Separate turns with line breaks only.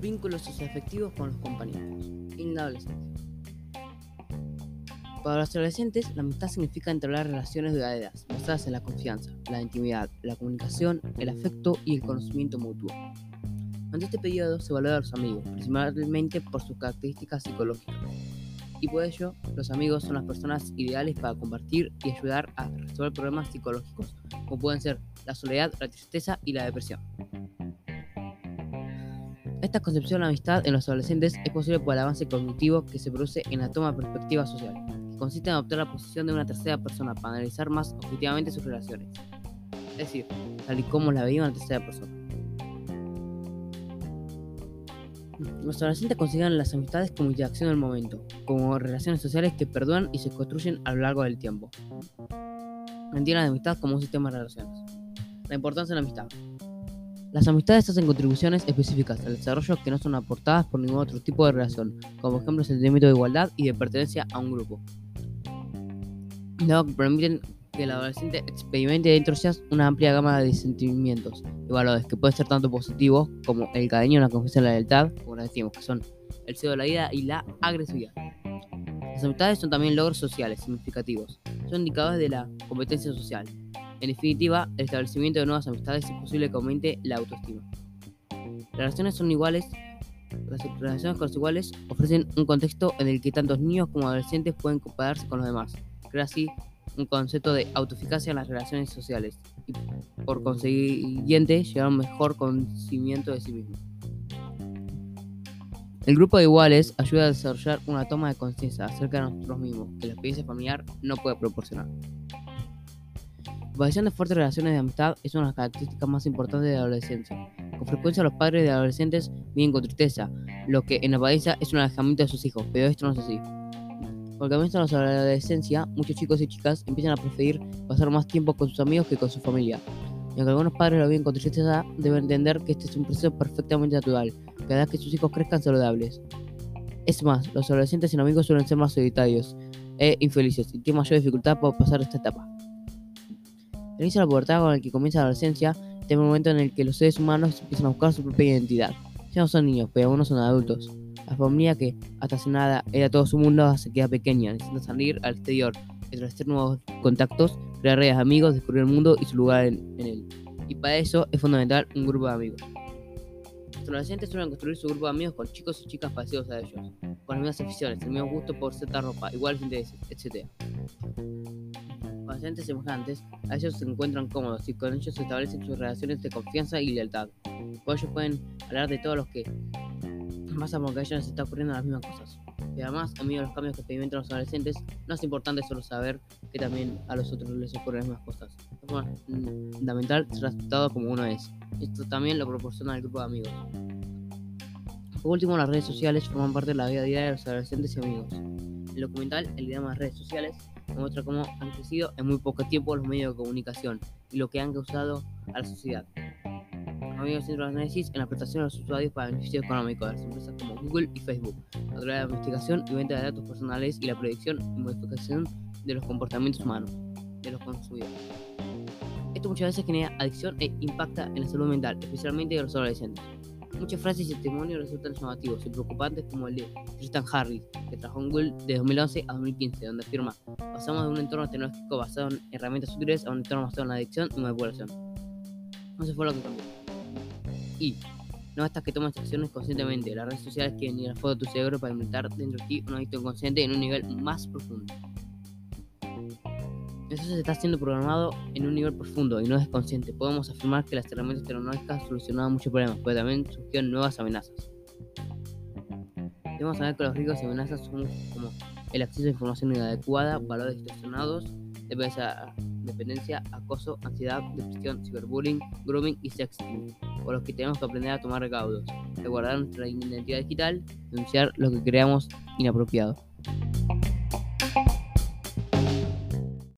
vínculos socioafectivos con los compañeros. En la adolescencia. Para los adolescentes, la amistad significa entablar relaciones duraderas, basadas en la confianza, la intimidad, la comunicación, el afecto y el conocimiento mutuo. Ante este periodo se valora a los amigos, principalmente por sus características psicológicas. Y por ello, los amigos son las personas ideales para compartir y ayudar a resolver problemas psicológicos, como pueden ser la soledad, la tristeza y la depresión. Esta concepción de la amistad en los adolescentes es posible por el avance cognitivo que se produce en la toma de perspectiva social consiste en adoptar la posición de una tercera persona para analizar más objetivamente sus relaciones. Es decir, tal y como la veía una tercera persona. Los adolescentes consideran las amistades como interacción del momento, como relaciones sociales que perduran y se construyen a lo largo del tiempo. Entienden la amistad como un sistema de relaciones. La importancia de la amistad. Las amistades hacen contribuciones específicas al desarrollo que no son aportadas por ningún otro tipo de relación, como por ejemplo el sentimiento de igualdad y de pertenencia a un grupo que permiten que el adolescente experimente dentro de ellas una amplia gama de sentimientos y valores que pueden ser tanto positivos como el cariño, la confianza la lealtad, como decimos, que son el celo de la vida y la agresividad. Las amistades son también logros sociales significativos, son indicadores de la competencia social. En definitiva, el establecimiento de nuevas amistades es posible que aumente la autoestima. Las relaciones son iguales las relaciones con los iguales ofrecen un contexto en el que tantos niños como adolescentes pueden compararse con los demás, crea así un concepto de autoeficacia en las relaciones sociales y por consiguiente llegar a un mejor conocimiento de sí mismo. El grupo de iguales ayuda a desarrollar una toma de conciencia acerca de nosotros mismos que la experiencia familiar no puede proporcionar. La aparición de fuertes relaciones de amistad es una de las características más importantes de la adolescencia. Con frecuencia los padres de adolescentes viven con tristeza, lo que en apariencia es un alejamiento de sus hijos, pero esto no es así. Porque comienzan la adolescencia, muchos chicos y chicas empiezan a preferir pasar más tiempo con sus amigos que con su familia. Y aunque algunos padres lo viven con tristeza, deben entender que este es un proceso perfectamente natural, que hará que sus hijos crezcan saludables. Es más, los adolescentes sin amigos suelen ser más solitarios e infelices y tienen mayor dificultad para pasar esta etapa. El inicio de la pubertad con el que comienza la adolescencia es el momento en el que los seres humanos empiezan a buscar su propia identidad. Ya no son niños, pero algunos son adultos. La familia que hasta hace nada era todo su mundo se queda pequeña, necesita salir al exterior, establecer nuevos contactos, crear redes de amigos, descubrir el mundo y su lugar en, él. Y para eso es fundamental un grupo de amigos. Los adolescentes suelen construir su grupo de amigos con chicos y chicas parecidos a ellos, con las mismas aficiones, el mismo gusto por cierta ropa, iguales intereses, etc. Adolescentes semejantes, a ellos se encuentran cómodos y con ellos se establecen sus relaciones de confianza y lealtad. Con ellos pueden hablar de todos los que pasa porque a ellos les está ocurriendo las mismas cosas. Y además, a medio de los cambios que experimentan los adolescentes, no es importante solo saber que también a los otros les ocurren las mismas cosas. Es fundamental ser aceptado como uno es. Esto también lo proporciona el grupo de amigos. Por último, las redes sociales forman parte de la vida diaria de los adolescentes y amigos. El documental El idioma de redes sociales muestra cómo han crecido en muy poco tiempo los medios de comunicación y lo que han causado a la sociedad amigos centro de análisis en la prestación de los usuarios para beneficio económico de las empresas como Google y Facebook, a través de la investigación y venta de datos personales y la predicción y modificación de los comportamientos humanos de los consumidores. Esto muchas veces genera adicción e impacta en la salud mental, especialmente de los adolescentes. Muchas frases y testimonios resultan llamativos y preocupantes como el de Tristan Harris, que trabajó en Google de 2011 a 2015, donde afirma, pasamos de un entorno tecnológico basado en herramientas útiles a un entorno basado en la adicción y manipulación. Se fue lo que cambió. Y no estas que tomas acciones conscientemente. Las redes sociales quieren ir a foto de tu cerebro para inventar dentro de ti un hábito inconsciente en un nivel más profundo. Eso se está siendo programado en un nivel profundo y no es consciente. Podemos afirmar que las herramientas tecnológicas solucionaban muchos problemas, pero también surgieron nuevas amenazas. Debemos saber que los riesgos y amenazas son como el acceso a información inadecuada, valores distorsionados, dependencia, acoso, ansiedad, depresión, ciberbullying, grooming y sexting por los que tenemos que aprender a tomar recaudos, guardar nuestra identidad digital, denunciar lo que creamos inapropiado.